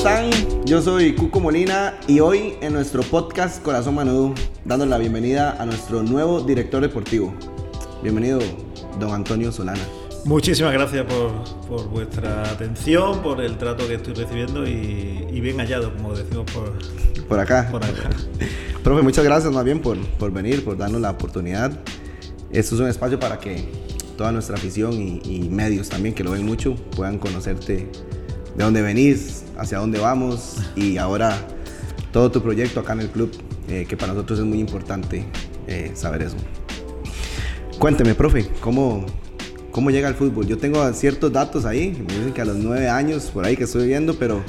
Hola manudos, ¿cómo están? Yo soy Cuco Molina y hoy en nuestro podcast Corazón Manudo, dando la bienvenida a nuestro nuevo director deportivo. Bienvenido, don Antonio Solana. Muchísimas gracias por, por vuestra atención, por el trato que estoy recibiendo y, y bien hallado, como decimos por, Por acá. por acá. Profe, muchas gracias más bien por, por venir, por darnos la oportunidad. Esto es un espacio para que toda nuestra afición y, y medios también, que lo ven mucho, puedan conocerte de dónde venís, hacia dónde vamos y ahora todo tu proyecto acá en el club, eh, que para nosotros es muy importante eh, saber eso. Cuénteme, profe, ¿cómo, ¿cómo llega al fútbol? Yo tengo ciertos datos ahí, me dicen que a los nueve años, por ahí que estoy viendo, pero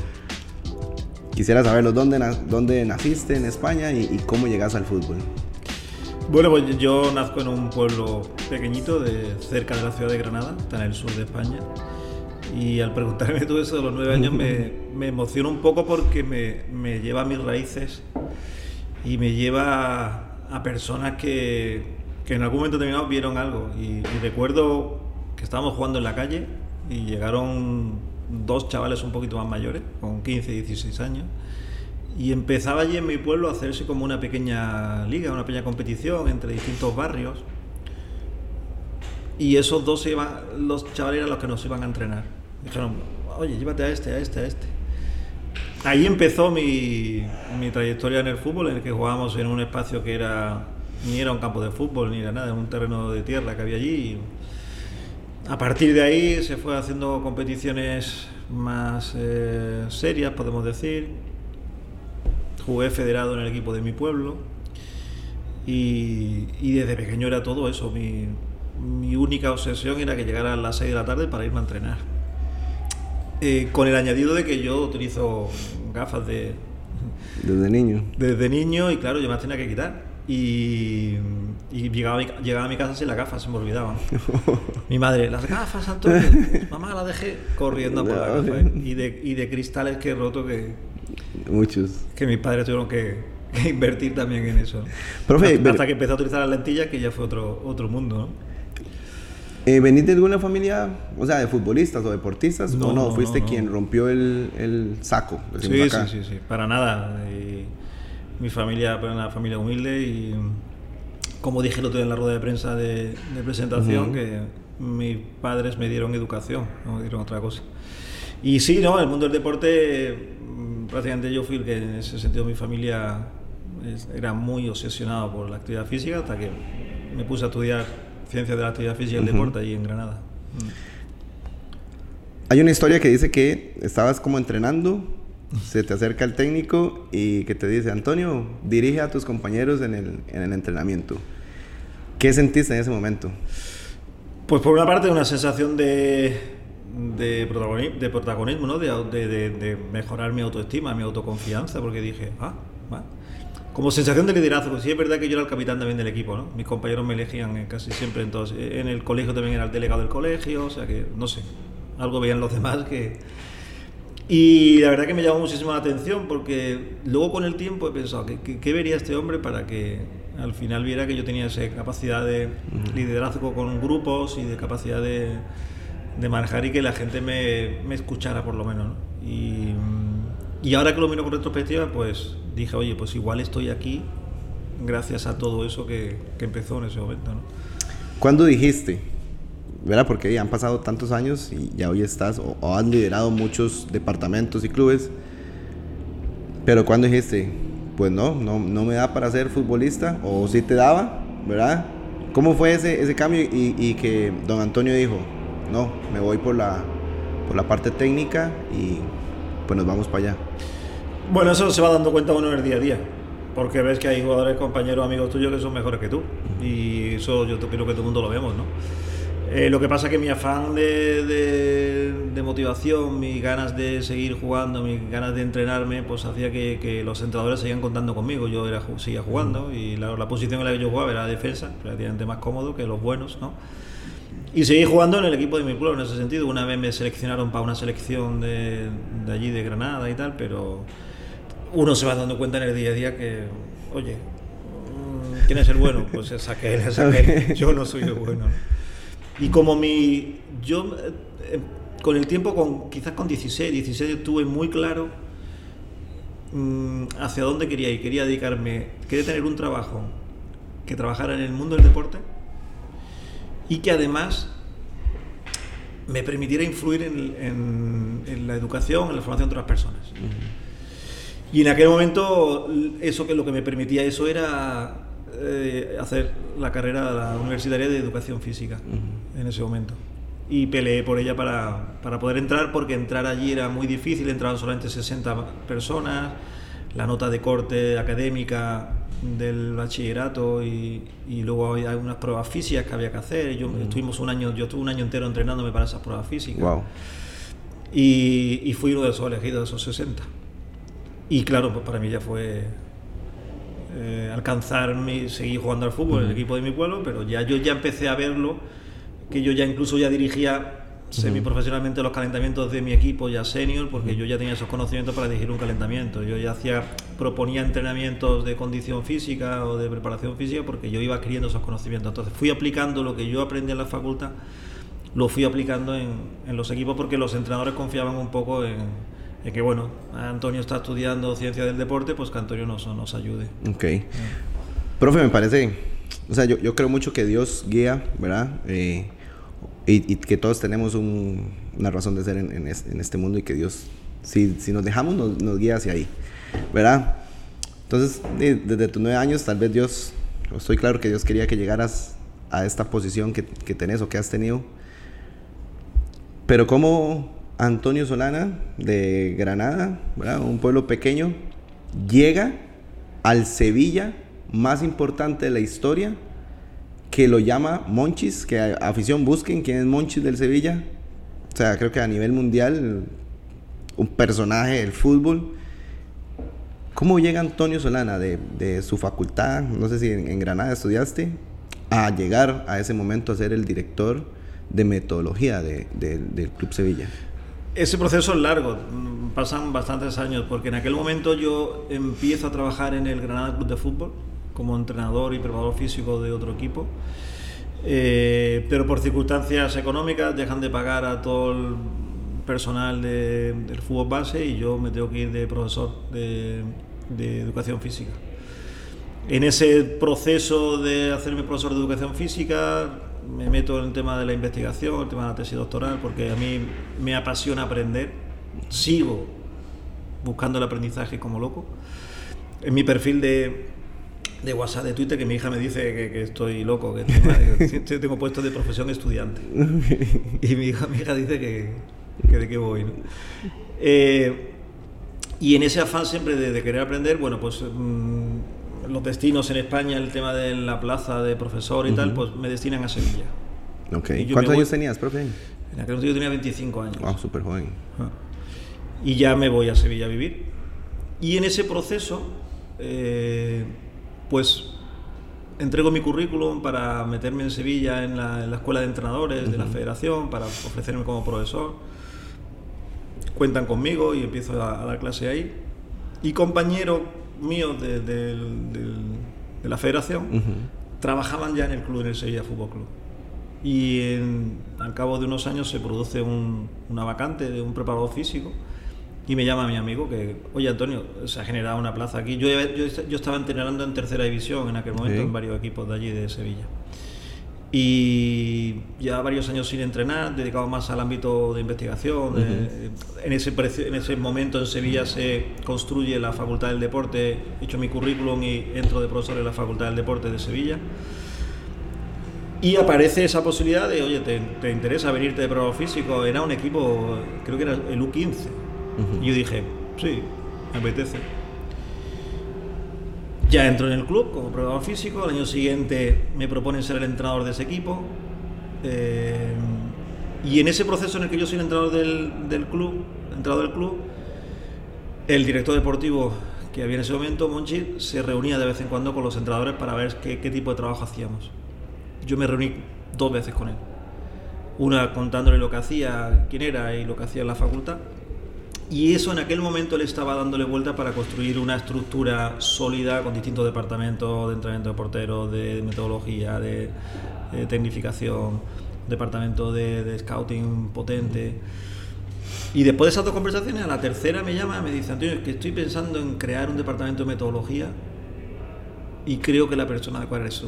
quisiera saberlos, ¿dónde, dónde naciste en España y, y cómo llegas al fútbol? Bueno, pues yo nazco en un pueblo pequeñito de cerca de la ciudad de Granada, está en el sur de España. Y al preguntarme todo eso de los nueve años me, me emociona un poco porque me, me lleva a mis raíces y me lleva a personas que, que en algún momento determinado vieron algo. Y, y recuerdo que estábamos jugando en la calle y llegaron dos chavales un poquito más mayores, con 15 y 16 años. Y empezaba allí en mi pueblo a hacerse como una pequeña liga, una pequeña competición entre distintos barrios. Y esos dos iban, los chavales eran los que nos iban a entrenar. Dijeron, oye, llévate a este, a este, a este. Ahí empezó mi, mi trayectoria en el fútbol, en el que jugábamos en un espacio que era ni era un campo de fútbol, ni era nada, era un terreno de tierra que había allí. A partir de ahí se fue haciendo competiciones más eh, serias, podemos decir. Jugué federado en el equipo de mi pueblo y, y desde pequeño era todo eso. Mi, mi única obsesión era que llegara a las 6 de la tarde para irme a entrenar. Eh, con el añadido de que yo utilizo gafas de, Desde niño. desde niño y claro, yo me las tenía que quitar. Y, y llegaba, a mi, llegaba a mi casa sin las gafas, se me olvidaban. Mi madre, las gafas, Antonio. Mamá, las dejé corriendo por las gafas. ¿eh? Y de, y de cristales que he roto que, Muchos. que mis padres tuvieron que, que invertir también en eso. hasta, pero- hasta que empecé a utilizar las lentillas, que ya fue otro, otro mundo. ¿no? Eh, ¿Venís de alguna familia, o sea, de futbolistas o deportistas? No, ¿O no? no, ¿Fuiste no, no. quien rompió el, el saco? Sí, decimos sí, acá? sí, sí, para nada. Mi familia pues, una familia humilde y como dije el otro día en la rueda de prensa de, de presentación, Ujú. que mis padres me dieron educación, no me dieron otra cosa. Y sí, no, el mundo del deporte, mm, prácticamente yo fui el que en ese sentido mi familia era muy obsesionado por la actividad física hasta que me puse a estudiar ciencias de la actividad física y el deporte allí en Granada. Mm. Hay una historia que dice que estabas como entrenando, se te acerca el técnico y que te dice, Antonio, dirige a tus compañeros en el, en el entrenamiento. ¿Qué sentiste en ese momento? Pues por una parte una sensación de, de, protagoni- de protagonismo, ¿no? de- de- de mejorar mi autoestima, mi autoconfianza, porque dije, ah, va. Como sensación de liderazgo, sí es verdad que yo era el capitán también del equipo, ¿no? Mis compañeros me elegían eh, casi siempre, entonces en el colegio también era el delegado del colegio, o sea que, no sé, algo veían los demás que... Y la verdad que me llamó muchísimo la atención porque luego con el tiempo he pensado, ¿qué, qué, qué vería este hombre para que al final viera que yo tenía esa capacidad de liderazgo con grupos y de capacidad de, de manejar y que la gente me, me escuchara por lo menos? ¿no? Y, y ahora que lo miro con retrospectiva, pues dije, oye, pues igual estoy aquí gracias a todo eso que, que empezó en ese momento. ¿no? ¿Cuándo dijiste? ¿Verdad? Porque ya han pasado tantos años y ya hoy estás o, o has liderado muchos departamentos y clubes. Pero ¿cuándo dijiste? Pues no, no, no me da para ser futbolista o sí te daba, ¿verdad? ¿Cómo fue ese, ese cambio y, y que don Antonio dijo, no, me voy por la, por la parte técnica y pues nos vamos para allá? Bueno, eso se va dando cuenta uno en el día a día. Porque ves que hay jugadores, compañeros, amigos tuyos que son mejores que tú. Y eso yo creo que todo el mundo lo vemos, ¿no? Eh, lo que pasa es que mi afán de, de- de motivación, mis ganas de seguir jugando, mis ganas de entrenarme, pues hacía que, los entrenadores seguían contando conmigo. Yo era, seguía jugando y la, la posición en la que yo jugaba era defensa, relativamente más cómodo que los buenos, ¿no? Y seguí jugando en el equipo de mi pueblo en ese sentido. Una vez me seleccionaron para una selección de, de allí, de Granada y tal, pero uno se va dando cuenta en el día a día que, oye, mm, ¿quién es el bueno? Pues es aquel, es aquel. Yo no soy el bueno. ¿no? Y como mi. Yo eh, con el tiempo, con, quizás con 16, 16 tuve muy claro mm, hacia dónde quería ir. Quería dedicarme, quería tener un trabajo que trabajara en el mundo del deporte y que además me permitiera influir en, la educación, en la formación de otras personas. Y en aquel momento, eso que lo que me permitía eso era eh, hacer la carrera universitaria de educación física en ese momento. Y peleé por ella para, para, poder entrar, porque entrar allí era muy difícil, entraban solamente 60 personas, la nota de corte académica del bachillerato y, y, luego hay unas pruebas físicas que había que hacer. Yo estuvimos un año, yo estuve un año entero entrenándome para esas pruebas físicas. Y, y, fui uno de esos elegidos, de esos 60. Y claro, pues para mí ya fue eh, alcanzar, mi, seguir jugando al fútbol en el equipo de mi pueblo, pero ya yo ya empecé a verlo, que yo ya incluso ya dirigía semiprofesionalmente los calentamientos de mi equipo ya senior, porque yo ya tenía esos conocimientos para dirigir un calentamiento. Yo ya hacía, proponía entrenamientos de condición física o de preparación física porque yo iba adquiriendo esos conocimientos. Entonces fui aplicando lo que yo aprendí en la facultad, lo fui aplicando en, en los equipos porque los entrenadores confiaban un poco en, que, bueno, Antonio está estudiando ciencia del deporte, pues que Antonio nos, nos ayude. Ok. Profe, me parece, o sea, yo, yo creo mucho que Dios guía, ¿verdad? Eh, y, que todos tenemos una razón de ser en, este, mundo y que Dios, si, si nos dejamos, nos, guía hacia ahí, ¿verdad? Entonces, desde tus nueve años, tal vez Dios, estoy claro que Dios quería que llegaras a esta posición que, que tenés o que has tenido. Pero ¿cómo Antonio Solana de Granada, un pueblo pequeño, llega al Sevilla más importante de la historia que lo llama Monchis, que afición busquen quién es Monchis del Sevilla. O sea, creo que a nivel mundial, un personaje del fútbol. ¿Cómo llega Antonio Solana de, su facultad, no sé si en, Granada estudiaste, a llegar a ese momento a ser el director de metodología del Club Sevilla? Ese proceso es largo, pasan bastantes años, porque en aquel momento yo empiezo a trabajar en el Granada Club de Fútbol como entrenador y preparador físico de otro equipo. Eh, pero por circunstancias económicas dejan de pagar a todo el personal del fútbol base y yo me tengo que ir de profesor de, educación física. En ese proceso de hacerme profesor de educación física me meto en el tema de la investigación, el tema de la tesis doctoral, porque a mí me apasiona aprender, sigo buscando el aprendizaje como loco. En mi perfil de, de WhatsApp, de Twitter, que mi hija me dice que, estoy loco, que tengo, tengo, puesto de profesión estudiante. Y mi hija, mi hija dice que, que de qué voy. Eh, y en ese afán siempre de, querer aprender, bueno, pues mm, los destinos en España, el tema de la plaza de profesor y tal, pues me destinan a Sevilla. ¿Cuántos años tenías, profe? En aquel momento yo tenía 25 años. Ah, súper joven. Ah. Y ya me voy a Sevilla a vivir. Y en ese proceso... Eh, pues entrego mi currículum para meterme en Sevilla en la, escuela de entrenadores de la federación, para ofrecerme como profesor. Cuentan conmigo y empiezo a, dar clase ahí. Y compañeros míos de, la federación trabajaban ya en el club, en el Sevilla Fútbol Club. Y al cabo de unos años se produce una vacante de un preparador físico y me llama mi amigo que, oye Antonio, se ha generado una plaza aquí. Yo, yo, estaba entrenando en tercera división en aquel momento en varios equipos de allí de Sevilla. Y ya varios años sin entrenar, dedicado más al ámbito de investigación. en, ese en ese momento en Sevilla se construye la Facultad del Deporte, he hecho mi currículum y entro de profesor en la Facultad del Deporte de Sevilla. Y aparece esa posibilidad de, oye, ¿te, te interesa venirte de prueba físico? Era un equipo, creo que era el U15 y yo dije, sí, me apetece. Ya entro en el club como probador físico, al año siguiente me proponen ser el entrenador de ese equipo. Eh, y en ese proceso en el que yo soy el entrenador del, club, entrenador del club, el director deportivo que había en ese momento, Monchi, se reunía de vez en cuando con los entrenadores para ver qué tipo de trabajo hacíamos. Yo me reuní dos veces con él. Una contándole lo que hacía, quién era y lo que hacía en la facultad y eso en aquel momento le estaba dándole vuelta para construir una estructura sólida con distintos departamentos de entrenamiento de porteros, de metodología, de, tecnificación, departamento de, scouting potente. Y después de esas dos conversaciones, a la tercera me llama y me dice, Antonio, es que estoy pensando en crear un departamento de metodología y creo que la persona adecuada eres tú.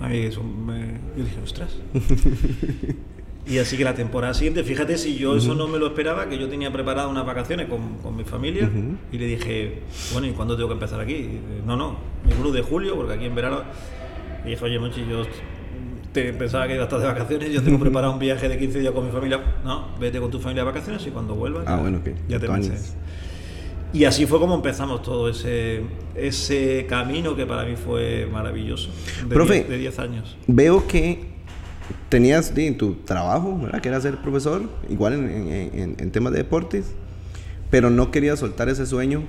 A mí eso me... Yo dije, ostras. y así que la temporada siguiente, fíjate si yo eso no me lo esperaba, que yo tenía preparado unas vacaciones con, con mi familia y le dije, bueno, ¿y cuándo tengo que empezar aquí? Y dice, no, no, el de julio, porque aquí en verano... Y dije, oye, Monchi, yo te pensaba que iba a estar de vacaciones, yo tengo preparado un viaje de 15 días con mi familia. No, vete con tu familia de vacaciones y cuando vuelvas Ah, bueno, ok. ya te marchas. Y así fue como empezamos todo ese, ese camino que para mí fue maravilloso. De Profe. diez- de 10 años. Veo que tenías sí, tu trabajo, ¿verdad? Que era ser profesor, igual en, en- en- en temas de deportes, pero no querías soltar ese sueño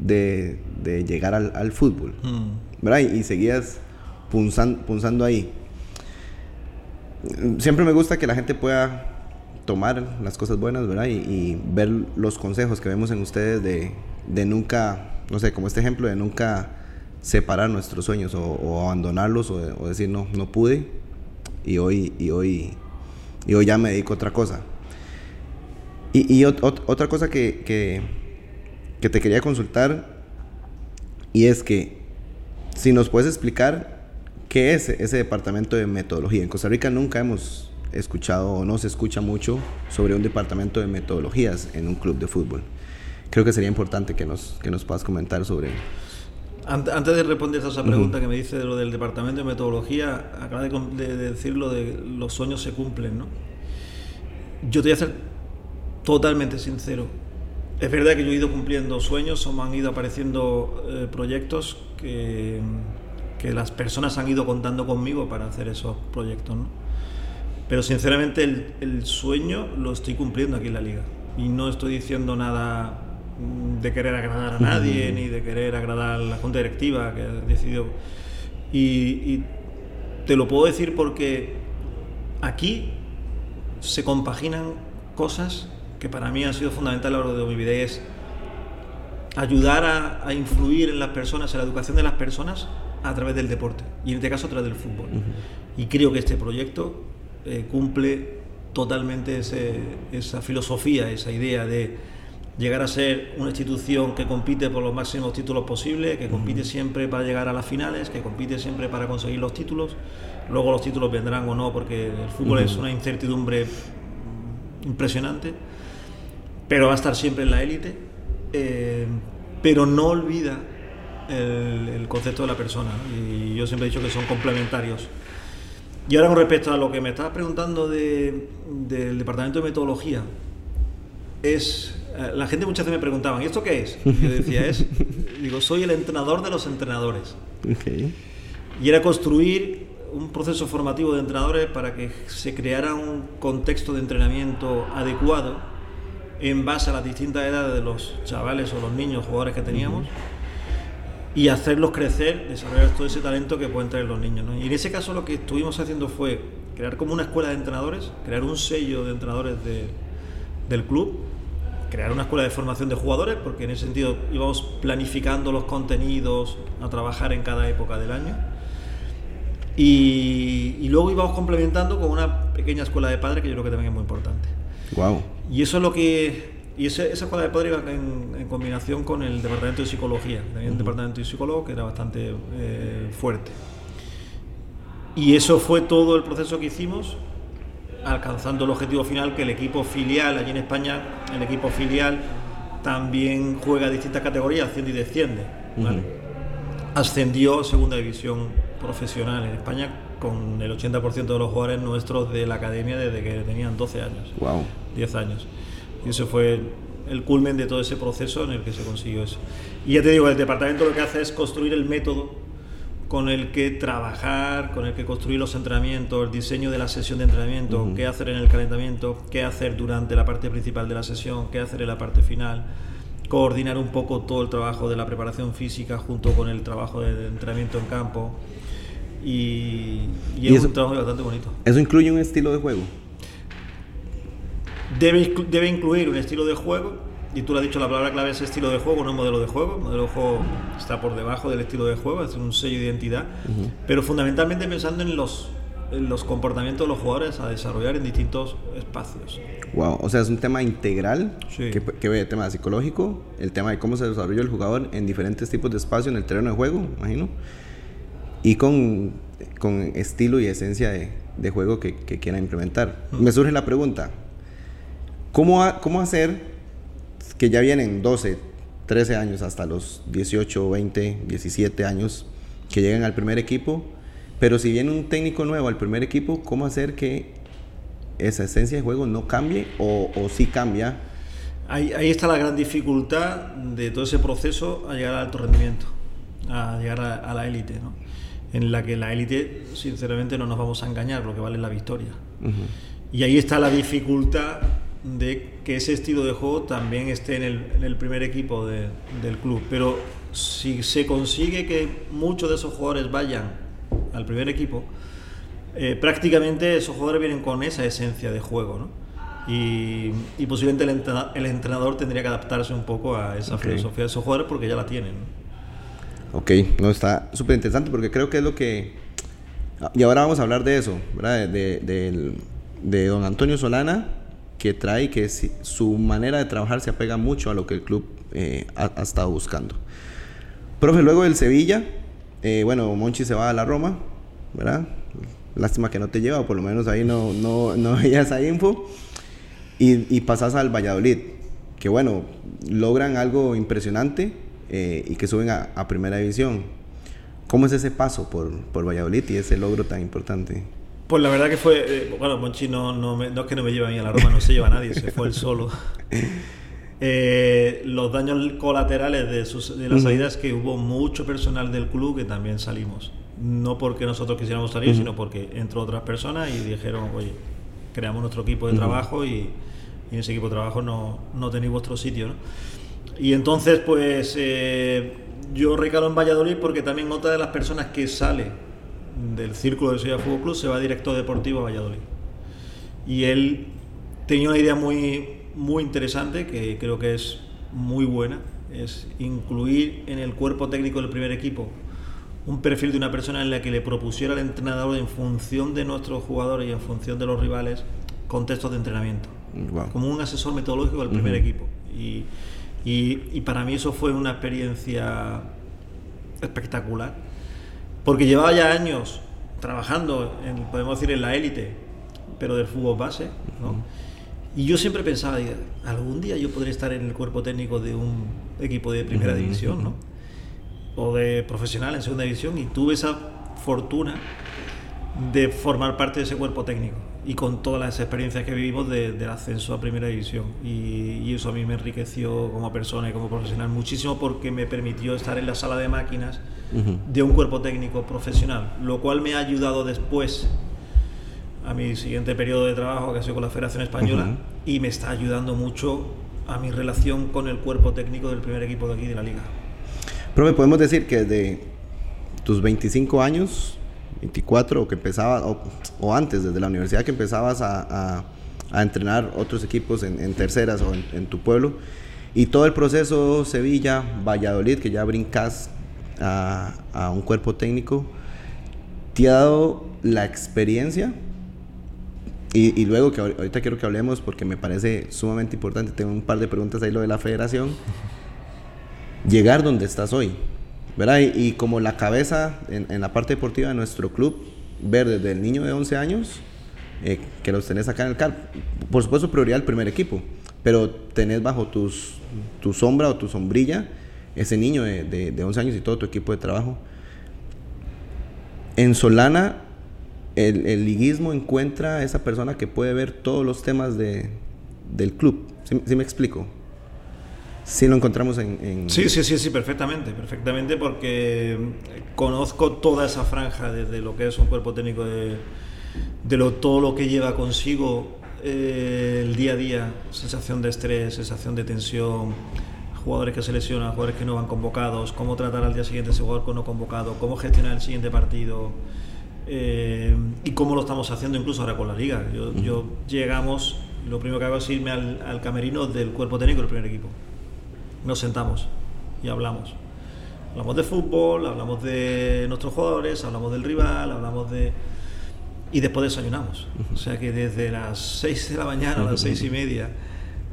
de, de llegar al, al fútbol, ¿verdad? Y, y seguías punzan- punzando ahí. Siempre me gusta que la gente pueda tomar las cosas buenas, ¿verdad? Y, y ver los consejos que vemos en ustedes de, de nunca, no sé, como este ejemplo de nunca separar nuestros sueños o, o abandonarlos o, o decir no, no pude y hoy, y hoy, y hoy ya me dedico a otra cosa. Y, y ot- ot- otra cosa que, que, que te quería consultar y es que si nos puedes explicar qué es ese departamento de metodología. En Costa Rica nunca hemos escuchado o no se escucha mucho sobre un departamento de metodologías en un club de fútbol. Creo que sería importante que nos, que nos puedas comentar sobre... Ant- Antes de responder a esa pregunta que me dice de lo del departamento de metodología, acaba de, de- de decir lo de los sueños se cumplen, ¿no? Yo te voy a ser totalmente sincero. Es verdad que yo he ido cumpliendo sueños o me han ido apareciendo eh, proyectos que, que las personas han ido contando conmigo para hacer esos proyectos, ¿no? Pero sinceramente el, el sueño lo estoy cumpliendo aquí en la liga. Y no estoy diciendo nada de querer agradar a nadie, ni de querer agradar a la junta directiva que ha decidido. Y, y te lo puedo decir porque aquí se compaginan cosas que para mí han sido fundamentales a lo largo de mi vida y es ayudar a, a influir en las personas, en la educación de las personas a través del deporte y en este caso a través del fútbol. Y creo que este proyecto eh, cumple totalmente ese- esa filosofía, esa idea de llegar a ser una institución que compite por los máximos títulos posibles, que compite siempre para llegar a las finales, que compite siempre para conseguir los títulos. Luego los títulos vendrán o no, porque el fútbol es una incertidumbre impresionante, pero va a estar siempre en la élite, eh, pero no olvida el, el concepto de la persona. ¿no? Y yo siempre he dicho que son complementarios. Y ahora con respecto a lo que me estabas preguntando de- del departamento de metodología, es la gente muchas veces me preguntaba, ¿y esto qué es? Y yo decía, es, digo, soy el entrenador de los entrenadores. Y era construir un proceso formativo de entrenadores para que se creara un contexto de entrenamiento adecuado en base a las distintas edades de los chavales o los niños jugadores que teníamos y hacerlos crecer, desarrollar todo ese talento que pueden traer los niños. ¿no? Y en ese caso lo que estuvimos haciendo fue crear como una escuela de entrenadores, crear un sello de entrenadores de- del club, crear una escuela de formación de jugadores, porque en ese sentido íbamos planificando los contenidos a trabajar en cada época del año. Y, y luego íbamos complementando con una pequeña escuela de padres que yo creo que también es muy importante. Wow. Y eso es lo que. Y ese- esa escuela de padres iba en, en combinación con el departamento de psicología. También un departamento de psicólogo que era bastante eh, fuerte. Y eso fue todo el proceso que hicimos, alcanzando el objetivo final que el equipo filial, allí en España, el equipo filial también juega distintas categorías, asciende y desciende. ¿vale? Ascendió a segunda división profesional en España con el 80% de los jugadores nuestros de la academia desde que tenían 12 años. Wow. 10 años. Y ese fue el culmen de todo ese proceso en el que se consiguió eso. Y ya te digo, el departamento lo que hace es construir el método con el que trabajar, con el que construir los entrenamientos, el diseño de la sesión de entrenamiento, qué hacer en el calentamiento, qué hacer durante la parte principal de la sesión, qué hacer en la parte final, coordinar un poco todo el trabajo de la preparación física junto con el trabajo de entrenamiento en campo. Y, y ¿Y es eso- un trabajo bastante bonito. ¿Eso incluye un estilo de juego? Debe, debe incluir un estilo de juego, y tú lo has dicho, la palabra clave es estilo de juego, no modelo de juego. El modelo de juego está por debajo del estilo de juego, es un sello de identidad, pero fundamentalmente pensando en los, los comportamientos de los jugadores a desarrollar en distintos espacios. Wow, o sea, es un tema integral Sí. que, que ve el tema psicológico, el tema de cómo se desarrolla el jugador en diferentes tipos de espacio en el terreno de juego, imagino, y con, con estilo y esencia de, de juego que, que quiera implementar. Me surge la pregunta, ¿cómo, ha- ¿cómo hacer que ya vienen 12, 13 años hasta los 18, 20, 17 años que lleguen al primer equipo? Pero si viene un técnico nuevo al primer equipo, ¿cómo hacer que esa esencia de juego no cambie o, o sí cambia? Ahí, ahí está la gran dificultad de todo ese proceso a llegar al alto rendimiento, a llegar a, a la élite, ¿no? en la que la élite, sinceramente, no nos vamos a engañar, lo que vale es la victoria. Y ahí está la dificultad de que ese estilo de juego también esté en el, en el primer equipo de- del club. Pero si se consigue que muchos de esos jugadores vayan al primer equipo, eh, prácticamente esos jugadores vienen con esa esencia de juego, ¿no? Y, y posiblemente el, entrena- el entrenador tendría que adaptarse un poco a esa Ok. filosofía de esos jugadores porque ya la tienen. ¿no? Ok, no, está súper interesante porque creo que es lo que... Y ahora vamos a hablar de eso, ¿verdad? De, de- del- de don Antonio Solana, que trae que su manera de trabajar se apega mucho a lo que el club eh, ha, ha estado buscando. Profe, luego del Sevilla, eh, bueno, Monchi se va a la Roma, ¿verdad? Lástima que no te lleva, por lo menos ahí no, no, no veía esa info. Y, y pasas al Valladolid, que bueno, logran algo impresionante eh, y que suben a, a primera división. ¿Cómo es ese paso por, por Valladolid y ese logro tan importante? Pues la verdad que fue, eh, bueno, Monchi no, no, me- no es que no me lleve a mí a la Roma, no se lleva a nadie, se fue él solo. Eh, los daños colaterales de, sus, de las Ujú. salidas que hubo mucho personal del club que también salimos. No porque nosotros quisiéramos salir, sino porque entró otras personas y dijeron, oye, creamos nuestro equipo de trabajo y, y en ese equipo de trabajo no, no tenéis vuestro sitio. ¿no? Y entonces, pues eh, yo recalo en Valladolid porque también otra de las personas que sale del círculo del Sevilla Fútbol Club se va director deportivo a Valladolid. Y él tenía una idea muy, muy interesante que creo que es muy buena, es incluir en el cuerpo técnico del primer equipo un perfil de una persona en la que le propusiera al entrenador en función de nuestros jugadores y en función de los rivales contextos de entrenamiento Wow. como un asesor metodológico del primer equipo. Y, y- y para mí eso fue una experiencia espectacular, porque llevaba ya años trabajando, en, podemos decir, en la élite, pero del fútbol base, ¿no? Y yo siempre pensaba, algún día yo podré estar en el cuerpo técnico de un equipo de primera división, ¿no? O de profesional en segunda división, y tuve esa fortuna de formar parte de ese cuerpo técnico y con todas las experiencias que vivimos de- del ascenso a primera división. Y, y eso a mí me enriqueció como persona y como profesional muchísimo porque me permitió estar en la sala de máquinas Ujú. de un cuerpo técnico profesional, lo cual me ha ayudado después a mi siguiente periodo de trabajo que ha sido con la Federación Española Ujú. y me está ayudando mucho a mi relación con el cuerpo técnico del primer equipo de aquí de la liga. Profe, podemos decir que desde tus 25 años, 24, o que empezabas, o, antes, desde la universidad que empezabas a, entrenar otros equipos en, terceras o en, tu pueblo, y todo el proceso Sevilla, Valladolid, que ya brincas a, un cuerpo técnico, ¿te ha dado la experiencia? Y, y luego, que ahor- ahorita quiero que hablemos porque me parece sumamente importante, tengo un par de preguntas ahí lo de la federación. Llegar donde estás hoy, ¿verdad? Y, como la cabeza en, la parte deportiva de nuestro club, ver desde el niño de 11 años, eh, que los tenés acá en el CAR, por supuesto prioridad el primer equipo, pero tenés bajo tus, tu sombra o tu sombrilla ese niño de, de, de 11 años y todo tu equipo de trabajo. En Solana, el, el liguismo encuentra a esa persona que puede ver todos los temas de, del club. ¿Sí, sí me explico? Sí lo encontramos en... en- Sí, sí, sí, sí, perfectamente, perfectamente, porque conozco toda esa franja desde lo que es un cuerpo técnico de, de lo, todo lo que lleva consigo eh, el día a día, sensación de estrés, sensación de tensión, jugadores que se lesionan, jugadores que no van convocados, cómo tratar al día siguiente a ese jugador que no convocado, cómo gestionar el siguiente partido eh, y cómo lo estamos haciendo incluso ahora con la liga. Yo, yo llegamos, lo primero que hago es irme al, al camerino del cuerpo técnico del primer equipo nos sentamos y hablamos. Hablamos de fútbol, hablamos de nuestros jugadores, hablamos del rival, hablamos de... y después desayunamos. O sea que desde las 6 de la mañana a las seis y media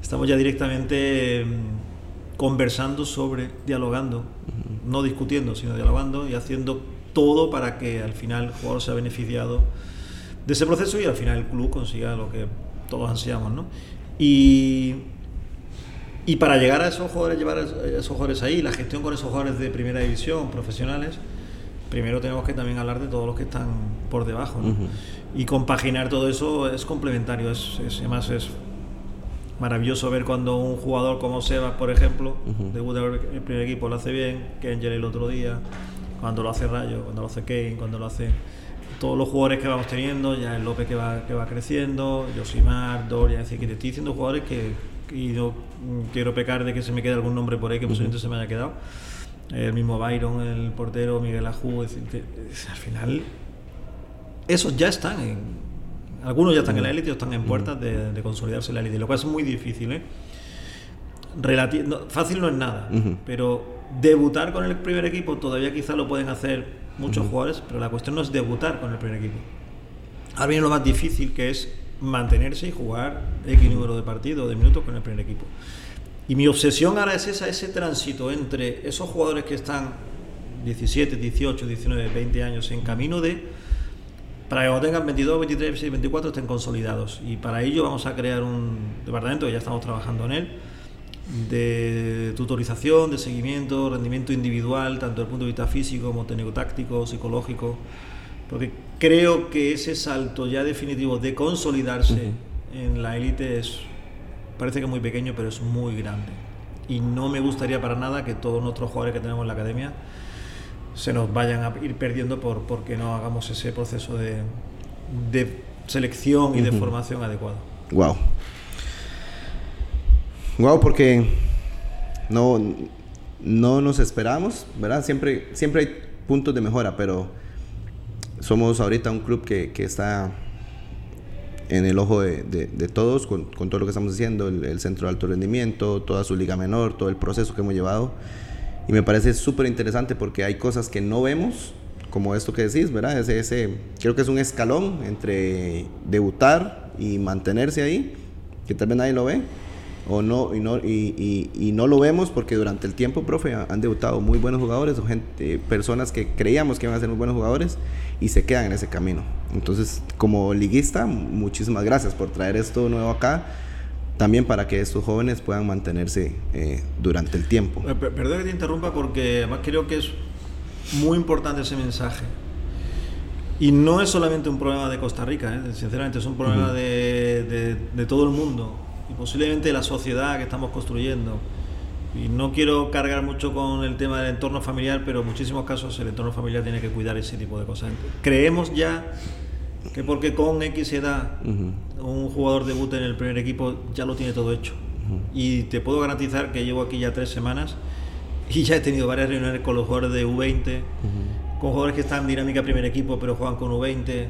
estamos ya directamente mm, conversando sobre, dialogando, no discutiendo, sino dialogando y haciendo todo para que al final el jugador sea beneficiado de ese proceso y al final el club consiga lo que todos ansiamos. ¿no? Y, y para llegar a esos jugadores, llevar a esos jugadores ahí, la gestión con esos jugadores de primera división, profesionales, primero tenemos que también hablar de todos los que están por debajo. Y compaginar todo eso es complementario. Es, además, es maravilloso ver cuando un jugador como Sebas, por ejemplo, debuta el primer equipo, lo hace bien, que Angel el otro día, cuando lo hace Rayo, cuando lo hace Kane, cuando lo hace todos los jugadores que vamos teniendo, ya el López que va, que va creciendo, Josimar, Doria, es decir, que te estoy diciendo jugadores que, y yo quiero pecar de que se me quede algún nombre por ahí que posiblemente se me haya quedado. El mismo Byron, el portero, Miguel Ajú, es decir, que al final esos ya están en, algunos ya están en la élite o están en puertas de, consolidarse en la élite, lo cual es muy difícil, ¿eh? fácil no es nada, pero debutar con el primer equipo todavía quizá lo pueden hacer muchos jugadores, pero la cuestión no es debutar con el primer equipo. Ahora viene lo más difícil que es mantenerse y jugar X número de partidos, de minutos con el primer equipo. Y mi obsesión ahora es esa, ese tránsito entre esos jugadores que están 17, 18, 19, 20 años en camino de, para que cuando tengan 22, 23, 26, 24 estén consolidados. Y para ello vamos a crear un departamento que ya estamos trabajando en él, de tutorización, de seguimiento, rendimiento individual, tanto desde el punto de vista físico como técnico-táctico, psicológico, porque creo que ese salto ya definitivo de consolidarse en la élite es parece que muy pequeño, pero es muy grande. Y no me gustaría para nada que todos nuestros jugadores que tenemos en la academia se nos vayan a ir perdiendo por porque no hagamos ese proceso de, de selección y de formación adecuado. Wow. Wow, porque no, no nos esperamos, ¿verdad? Siempre, siempre hay puntos de mejora, pero somos ahorita un club que, que está en el ojo de, de, todos con, con, todo lo que estamos haciendo, el, centro de alto rendimiento, toda su liga menor, todo el proceso que hemos llevado. Y me parece súper interesante porque hay cosas que no vemos, como esto que decís, ¿verdad? Ese, ese, creo que es un escalón entre debutar y mantenerse ahí, que tal vez nadie lo ve o no y no y, y, no lo vemos porque durante el tiempo profe han debutado muy buenos jugadores o gente personas que creíamos que iban a ser muy buenos jugadores y se quedan en ese camino. Entonces como liguista muchísimas gracias por traer esto nuevo acá también para que estos jóvenes puedan mantenerse eh, durante el tiempo. Eh, perdón que te interrumpa porque además creo que es muy importante ese mensaje. Y no es solamente un problema de Costa Rica, ¿eh? sinceramente es un problema de, de, de todo el mundo y posiblemente la sociedad que estamos construyendo. Y no quiero cargar mucho con el tema del entorno familiar, pero en muchísimos casos el entorno familiar tiene que cuidar ese tipo de cosas. Creemos ya que porque con X edad un jugador debute en el primer equipo ya lo tiene todo hecho. Y te puedo garantizar que llevo aquí ya tres semanas y ya he tenido varias reuniones con los jugadores de U20, con jugadores que están en dinámica primer equipo pero juegan con U20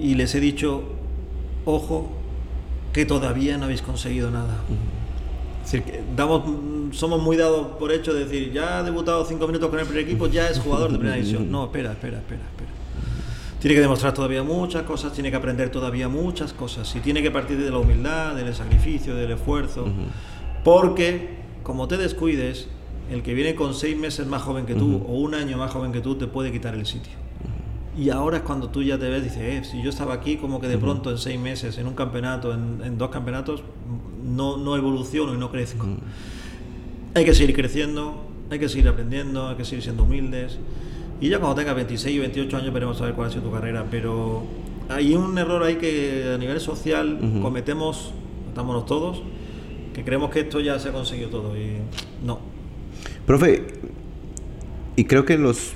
y les he dicho, ojo, que todavía no habéis conseguido nada. Es decir, que damos, somos muy dados por hecho de decir, ya ha debutado cinco minutos con el primer equipo, ya es jugador de primera división. No, espera, espera, espera, espera. Tiene que demostrar todavía muchas cosas, tiene que aprender todavía muchas cosas y tiene que partir de la humildad, del sacrificio, del esfuerzo. Porque, como te descuides, el que viene con seis meses más joven que tú o un año más joven que tú te puede quitar el sitio. Y ahora es cuando tú ya te ves, dices, eh, si yo estaba aquí, como que de pronto en seis meses, en un campeonato, en, dos campeonatos, no, no, evoluciono y no crezco. Hay que seguir creciendo, hay que seguir aprendiendo, hay que seguir siendo humildes. Y ya cuando tengas 26 y 28 años veremos a ver cuál ha sido tu carrera. Pero hay un error ahí que a nivel social cometemos, estamos todos, que creemos que esto ya se ha conseguido todo y no. Profe, y creo que los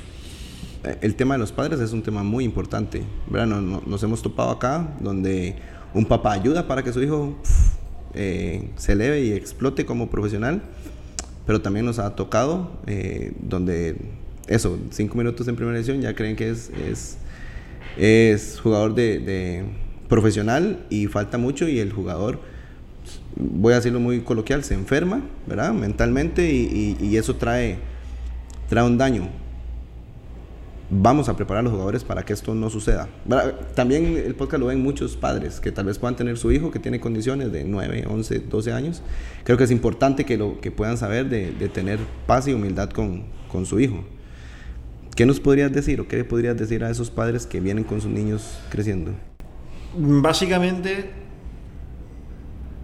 el tema de los padres es un tema muy importante. ¿verdad? Nos, hemos topado acá donde un papá ayuda para que su hijo eh, se eleve y explote como profesional, pero también nos ha tocado eh, donde eso, cinco minutos en primera edición ya creen que es, es, jugador de, profesional y falta mucho y el jugador, voy a decirlo muy coloquial, se enferma, ¿verdad? Mentalmente y, y eso trae, trae un daño vamos a preparar a los jugadores para que esto no suceda. También el podcast lo ven muchos padres que tal vez puedan tener su hijo que tiene condiciones de 9, 11, 12 años. Creo que es importante que, lo, que puedan saber de, tener paz y humildad con, con, su hijo. ¿Qué nos podrías decir o qué podrías decir a esos padres que vienen con sus niños creciendo? Básicamente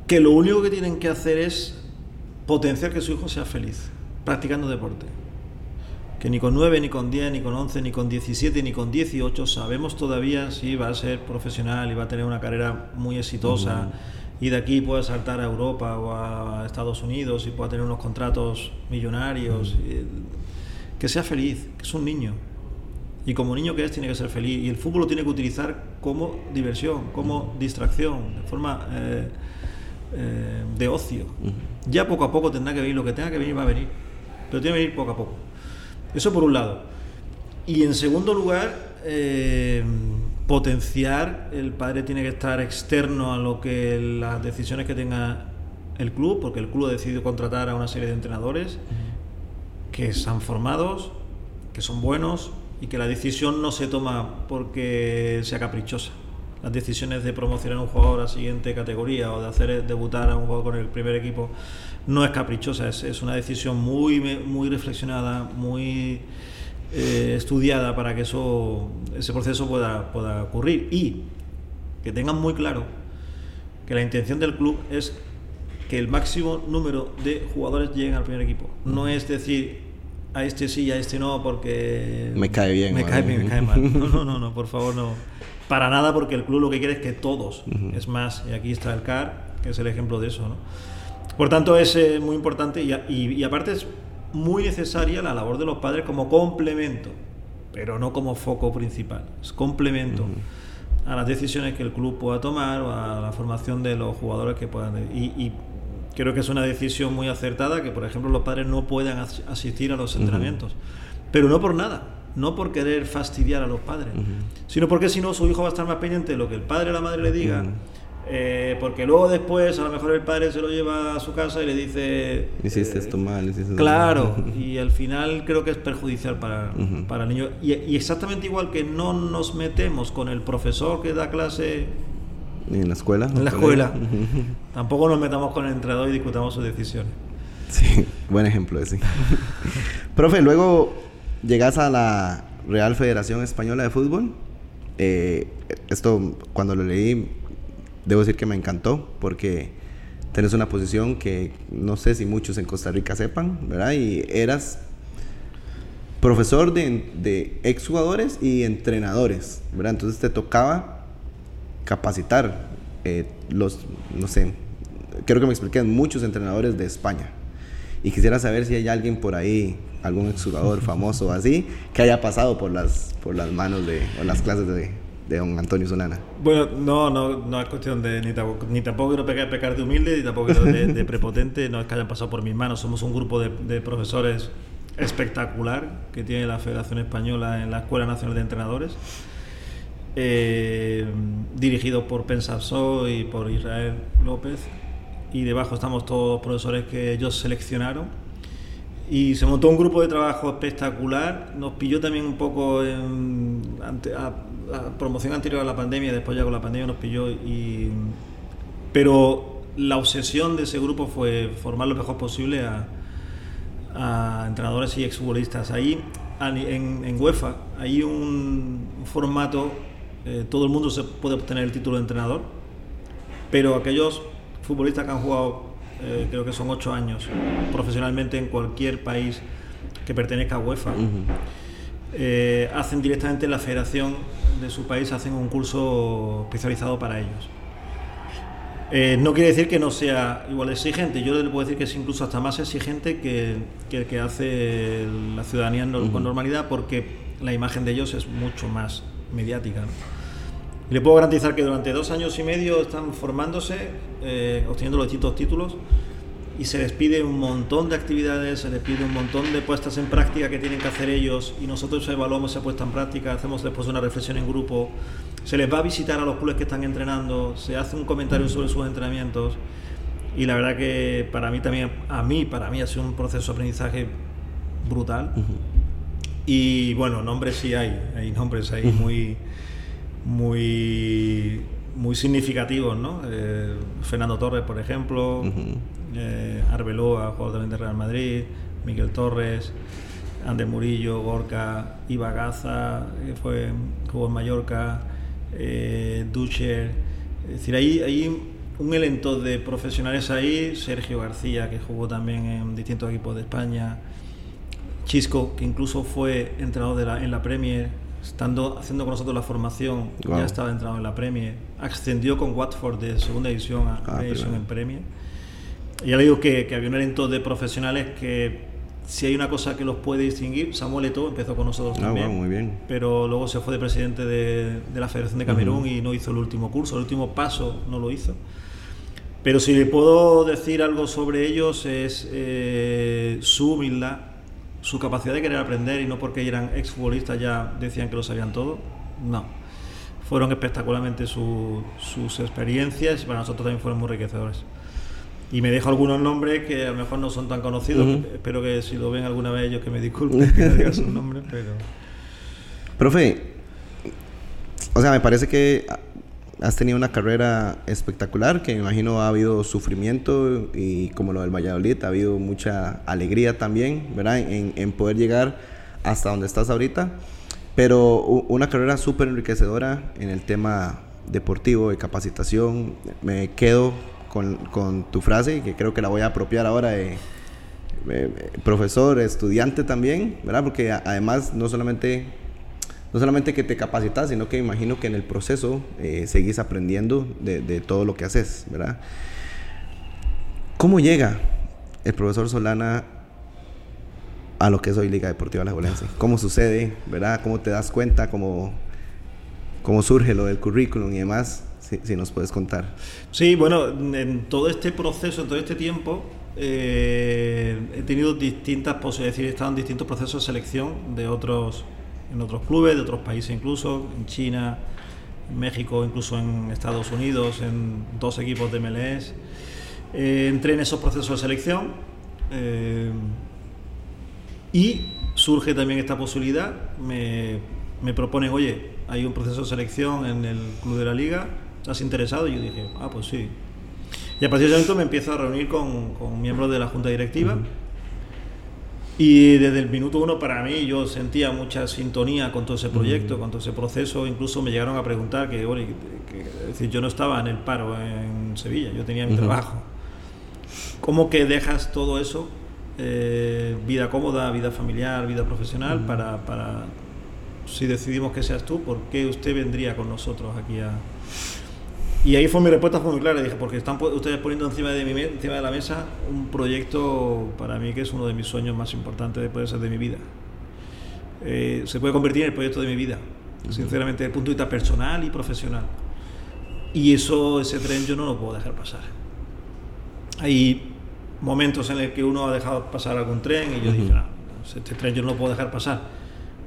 que lo único que tienen que hacer es potenciar que su hijo sea feliz practicando deporte que ni con 9, ni con 10, ni con 11, ni con 17, ni con 18 sabemos todavía si va a ser profesional y va a tener una carrera muy exitosa y de aquí puede saltar a Europa o a Estados Unidos y pueda tener unos contratos millonarios. que sea feliz, que es un niño. Y como niño que es, tiene que ser feliz. Y el fútbol lo tiene que utilizar como diversión, como distracción, de forma eh, eh, de ocio. Ya poco a poco tendrá que venir, lo que tenga que venir va a venir. Pero tiene que venir poco a poco. Eso por un lado. Y en segundo lugar, eh, potenciar, el padre tiene que estar externo a lo que las decisiones que tenga el club, porque el club ha decidido contratar a una serie de entrenadores que están formados, que son buenos y que la decisión no se toma porque sea caprichosa. Las decisiones de promocionar a un jugador a siguiente categoría o de hacer debutar a un jugador con el primer equipo no es caprichosa, es, una decisión muy, muy reflexionada, muy eh, estudiada para que eso, ese proceso pueda, pueda ocurrir. Y que tengan muy claro que la intención del club es que el máximo número de jugadores lleguen al primer equipo. No es decir, a este sí, a este no, porque... Me cae bien. Me cae bien, me cae mal. No, no, no, no, por favor, no. Para nada, porque el club lo que quiere es que todos. Es más, y aquí está el CAR, que es el ejemplo de eso, ¿no? Por tanto, es eh, muy importante y, aparte es muy necesaria la labor de los padres como complemento, pero no como foco principal, es complemento a las decisiones que el club pueda tomar o a la formación de los jugadores que puedan. Y, y creo que es una decisión muy acertada que, por ejemplo, los padres no puedan asistir a los entrenamientos, pero no por nada. No por querer fastidiar a los padres, sino porque si no su hijo va a estar más pendiente de lo que el padre o la madre le diga, eh, porque luego después a lo mejor el padre se lo lleva a su casa y le dice... Hiciste esto mal, hiciste Claro, y al final creo que es perjudicial para, para el niño. Y, exactamente igual que no nos metemos con el profesor que da clase... en la escuela? En la escuela. Tampoco nos metamos con el entrenador y discutamos sus decisiones. Sí, buen ejemplo ese. Profe, luego llegas a la Real Federación Española de Fútbol. Eh, esto cuando lo leí debo decir que me encantó porque tenés una posición que no sé si muchos en Costa Rica sepan, ¿verdad? Y eras profesor de, de exjugadores y entrenadores, ¿verdad? Entonces te tocaba capacitar eh, los, no sé, quiero que me expliquen muchos entrenadores de España. Y quisiera saber si hay alguien por ahí, algún exjugador famoso así, que haya pasado por las, por las manos de, o las clases de, de don Antonio Solana. Bueno, no, no, no es cuestión de ni, tampoco, ni tampoco quiero pecar, pecar, de humilde, ni tampoco de, prepotente, no es que hayan pasado por mis manos, somos un grupo de, profesores espectacular que tiene la Federación Española en la Escuela Nacional de Entrenadores, eh, dirigido por Pensapso y por Israel López, y debajo estamos todos los profesores que ellos seleccionaron y se montó un grupo de trabajo espectacular. Nos pilló también un poco en, promoción anterior a la pandemia, después ya con la pandemia nos pilló. Y, pero la obsesión de ese grupo fue formar lo mejor posible a, entrenadores y exfutbolistas. Ahí en, en, UEFA hay un, formato, eh, todo el mundo se puede obtener el título de entrenador, pero aquellos futbolistas que han jugado eh, creo que son ocho años, profesionalmente en cualquier país que pertenezca a UEFA. Eh, hacen directamente en la federación de su país, hacen un curso especializado para ellos. Eh, no quiere decir que no sea igual de exigente, yo le puedo decir que es incluso hasta más exigente que, el que hace la ciudadanía con normalidad porque la imagen de ellos es mucho más mediática. Le puedo garantizar que durante dos años y medio están formándose, eh, obteniendo los distintos títulos y se les pide un montón de actividades, se les pide un montón de puestas en práctica que tienen que hacer ellos y nosotros evaluamos esa puesta en práctica, hacemos después una reflexión en grupo, se les va a visitar a los clubes que están entrenando, se hace un comentario sobre sus entrenamientos y la verdad que para mí también, a mí, para mí ha sido un proceso de aprendizaje brutal. Y bueno, nombres sí hay, hay nombres ahí muy, muy, muy significativos, ¿no? Eh, Fernando Torres, por ejemplo, eh, Arbeloa, jugador también de Real Madrid, Miguel Torres, Ander Murillo, Gorka, Iba Gaza, que fue, jugó en Mallorca, eh, Ducher. Es decir, hay, hay un elenco de profesionales ahí, Sergio García, que jugó también en distintos equipos de España, Chisco, que incluso fue entrenador de la, en la Premier, estando haciendo con nosotros la formación, Wow. ya estaba entrenado en la Premier, ascendió con Watford de segunda división a Ah, primera división en Premier. Y ya le digo que, que había un elenco de profesionales que si hay una cosa que los puede distinguir, Samuel Eto'o empezó con nosotros Ah, también wow, muy bien. pero luego se fue de presidente de, de la Federación de Camerún y no hizo el último curso, el último paso no lo hizo. Pero si le puedo decir algo sobre ellos es eh, su humildad, su capacidad de querer aprender y no porque eran exfutbolistas ya decían que lo sabían todo, no. Fueron espectacularmente su- sus experiencias y para nosotros también fueron muy enriquecedores. Y me dejo algunos nombres que a lo mejor no son tan conocidos. Espero que si lo ven alguna vez ellos que me disculpen que no diga sus nombres, pero... Profe, o sea, me parece que has tenido una carrera espectacular, que me imagino ha habido sufrimiento y como lo del Valladolid, ha habido mucha alegría también, ¿verdad? En, en poder llegar hasta donde estás ahorita, pero una carrera súper enriquecedora en el tema deportivo, de capacitación. Me quedo con, con tu frase, que creo que la voy a apropiar ahora de, eh, profesor, estudiante también, ¿verdad? Porque además no solamente, no solamente que te capacitas, sino que imagino que en el proceso eh, seguís aprendiendo de, todo lo que haces, ¿verdad? ¿Cómo llega el profesor Solana a lo que es hoy Liga Deportiva Alajuelense? ¿Cómo sucede, verdad? ¿Cómo te das cuenta? ¿Cómo, cómo surge lo del currículum y demás? Si, nos puedes contar. Sí, bueno, en todo este proceso, en todo este tiempo, eh, he tenido distintas posibilidades, es decir, he estado en distintos procesos de selección de otros, en otros clubes, de otros países incluso, en China, en México, incluso en Estados Unidos, en dos equipos de MLS. Eh, entré en esos procesos de selección eh, y surge también esta posibilidad. Me, me proponen, oye, hay un proceso de selección en el club de la liga, ¿estás interesado? Y yo dije, ah, pues sí. Y a partir de ese momento me empiezo a reunir con, con miembros de la junta directiva. Y desde el minuto uno para mí yo sentía mucha sintonía con todo ese proyecto, con todo ese proceso. Incluso me llegaron a preguntar que, bueno, que- que- es decir, yo no estaba en el paro en Sevilla, yo tenía mi trabajo. ¿Cómo que dejas todo eso, eh, vida cómoda, vida familiar, vida profesional, para, para, si decidimos que seas tú, ¿por qué usted vendría con nosotros aquí a...? Y ahí fue mi respuesta fue muy clara, dije, porque están ustedes poniendo encima de, mi encima de la mesa un proyecto para mí que es uno de mis sueños más importantes, de poder ser de mi vida. Eh, se puede convertir en el proyecto de mi vida, sinceramente, desde el punto de vista personal y profesional. Y eso, ese tren yo no lo puedo dejar pasar. Hay momentos en los que uno ha dejado pasar algún tren y yo Ujú. dije, no, no, este tren yo no lo puedo dejar pasar.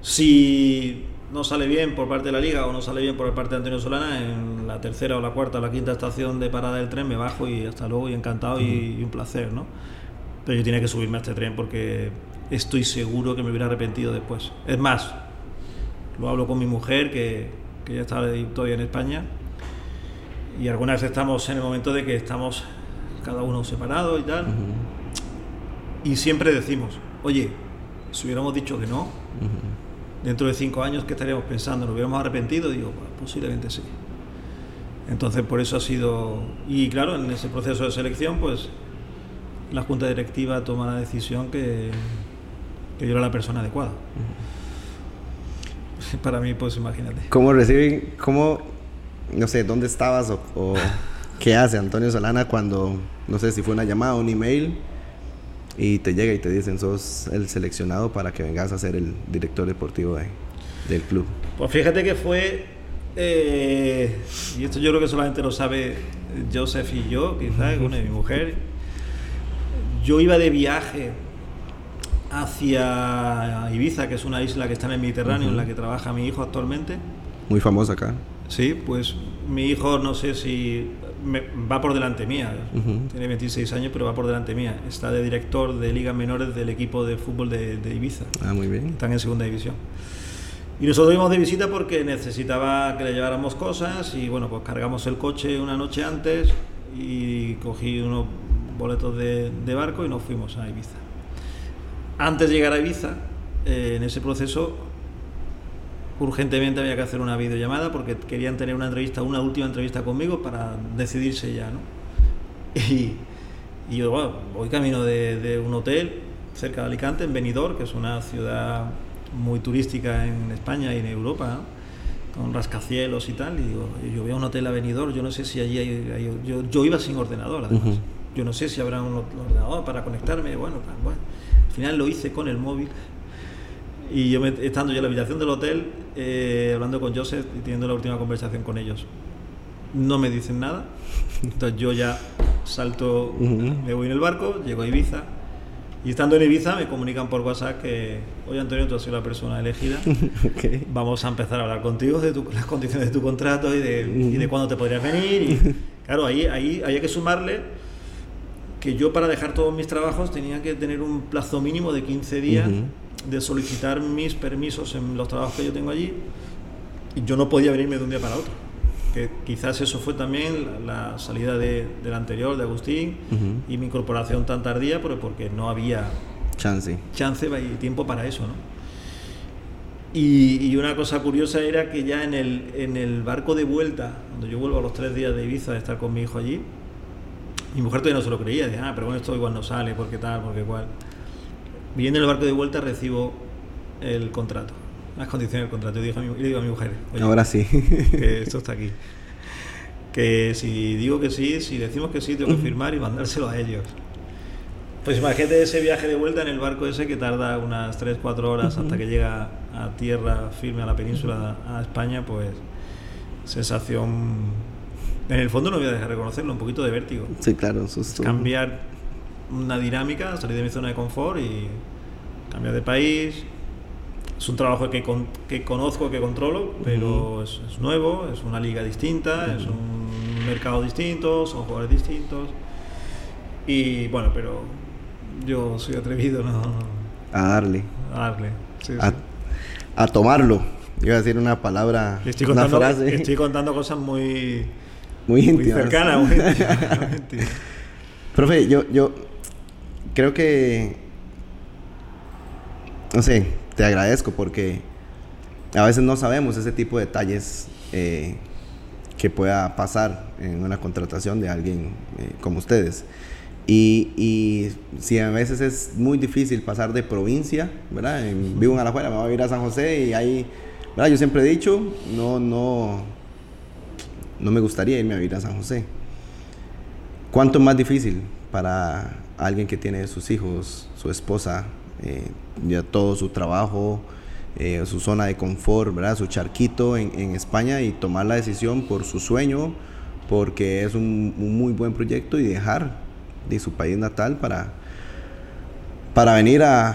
Si no sale bien por parte de la liga o no sale bien por parte de Antonio Solana, en la tercera o la cuarta o la quinta estación de parada del tren me bajo y hasta luego y encantado y, y un placer, ¿no? Pero yo tenía que subirme a este tren porque estoy seguro que me hubiera arrepentido después. Es más, lo hablo con mi mujer que, que ya está todavía en España y algunas veces estamos en el momento de que estamos cada uno separado y tal y siempre decimos, oye, si hubiéramos dicho que no, dentro de cinco años, ¿qué estaríamos pensando? ¿Nos hubiéramos arrepentido? Digo, "Pues, posiblemente sí. Entonces, por eso ha sido. Y claro, en ese proceso de selección, pues la junta directiva toma la decisión que, que yo era la persona adecuada. Para mí, pues imagínate. ¿Cómo reciben, cómo, no sé, dónde estabas o, o qué hace Antonio Solana cuando, no sé si fue una llamada o un email y te llega y te dicen sos el seleccionado para que vengas a ser el director deportivo de- del club? Pues fíjate que fue, eh, y esto yo creo que solamente lo sabe Joseph y yo, quizás, una y mi mujer. Yo iba de viaje hacia Ibiza, que es una isla que está en el Mediterráneo, en la que trabaja mi hijo actualmente. Muy famoso acá. Sí, pues mi hijo, no sé si va por delante mía. Tiene 26 años, pero va por delante mía. Está de director de ligas menores del equipo de fútbol de, Ibiza. Ah, muy bien. Están en segunda división. Y nosotros íbamos de visita porque necesitaba que le lleváramos cosas y bueno, pues cargamos el coche una noche antes y cogí unos boletos de, barco y nos fuimos a Ibiza. Antes de llegar a Ibiza, eh, en ese proceso urgentemente había que hacer una videollamada porque querían tener una entrevista, una última entrevista conmigo para decidirse ya, ¿no? Y, yo, bueno, voy camino de, un hotel cerca de Alicante, en Benidorm, que es una ciudad muy turística en España y en Europa, con rascacielos y tal, y digo, yo voy a un hotel a Benidorm, yo no sé si allí hay, yo, yo, iba sin ordenador, además. Yo no sé si habrá un ordenador para conectarme, bueno, bueno, al final lo hice con el móvil y yo estando yo en la habitación del hotel, eh, hablando con Joseph y teniendo la última conversación con ellos, no me dicen nada. Entonces yo ya salto, me voy en el barco, llego a Ibiza. Y estando en Ibiza me comunican por WhatsApp que, oye Antonio, tú has sido la persona elegida. Vamos a empezar a hablar contigo de las condiciones de tu contrato y de, y de cuándo te podrías venir. Y, claro, ahí, ahí había que sumarle que yo para dejar todos mis trabajos tenía que tener un plazo mínimo de 15 días de solicitar mis permisos en los trabajos que yo tengo allí yo no podía venirme de un día para otro. Que quizás eso fue también la, salida de, del anterior, de Agustín, y mi incorporación tan tardía, pero porque no había chance, chance y tiempo para eso. ¿no? Y, y, una cosa curiosa era que ya en el, en el barco de vuelta, cuando yo vuelvo a los tres días de Ibiza de estar con mi hijo allí, mi mujer todavía no se lo creía, de, ah, pero bueno, esto igual no sale, porque tal, porque cual. Viendo el barco de vuelta recibo el contrato, las condiciones del contrato. Y, le digo a mi mujer, ahora sí, que esto está aquí. Que si digo que sí, si decimos que sí, tengo que firmar y mandárselo a ellos. Pues imagínate ese viaje de vuelta en el barco ese que tarda unas 3-4 horas hasta que llega a tierra firme a la península, a España, pues sensación... En el fondo no voy a dejar de reconocerlo, un poquito de vértigo. Sí, claro, susto. Cambiar una dinámica, salir de mi zona de confort y cambiar de país. Es un trabajo que, que conozco, que controlo, pero es, nuevo, es una liga distinta, es un mercado distinto, son jugadores distintos. Y bueno, pero yo soy atrevido, ¿no? A darle. A darle, a, tomarlo. Iba a decir una palabra, estoy contando, Estoy contando cosas muy, muy, íntimas. cercanas, muy Profe, yo, yo creo que, no sé, te agradezco porque a veces no sabemos ese tipo de detalles eh, que pueda pasar en una contratación de alguien eh, como ustedes. Y, si a veces es muy difícil pasar de provincia, ¿verdad? vivo en Alajuela, me voy a ir a San José y ahí, ¿verdad? Yo siempre he dicho, no, no, no me gustaría irme a vivir a San José. ¿Cuánto más difícil para alguien que tiene sus hijos, su esposa, eh, ya todo su trabajo, eh, su zona de confort, ¿verdad? su charquito en, España y tomar la decisión por su sueño, porque es un, muy buen proyecto y dejar de su país natal para, para venir a,